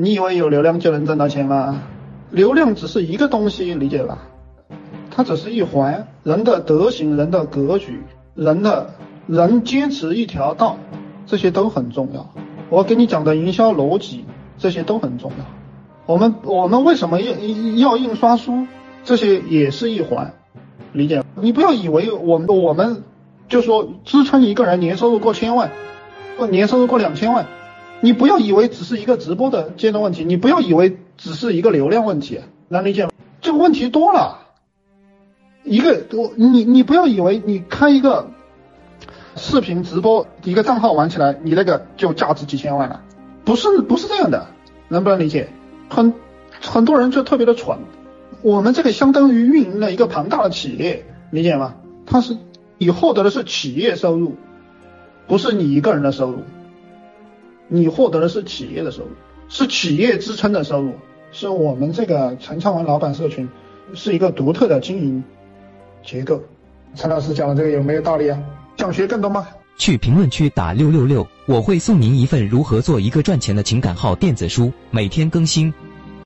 你以为有流量就能挣到钱吗？流量只是一个东西，理解吧？它只是一环，人的德行、人的格局、人的人坚持一条道，这些都很重要。我给你讲的营销逻辑，这些都很重要。我们我们为什么要要印刷书？这些也是一环，理解？你不要以为我们我们就说支撑一个人年收入过千万，或年收入过两千万。你不要以为只是一个直播的阶段问题，你不要以为只是一个流量问题，能理解吗？这个问题多了，一个我你你不要以为你开一个视频直播一个账号玩起来，你那个就价值几千万了，不是不是这样的，能不能理解？很很多人就特别的蠢，我们这个相当于运营了一个庞大的企业，理解吗？它是你获得的是企业收入，不是你一个人的收入。你获得的是企业的收入，是企业支撑的收入，是我们这个陈昌文老板社群是一个独特的经营结构。陈老师讲的这个有没有道理啊？想学更多吗？去评论区打六六六，我会送您一份如何做一个赚钱的情感号电子书，每天更新。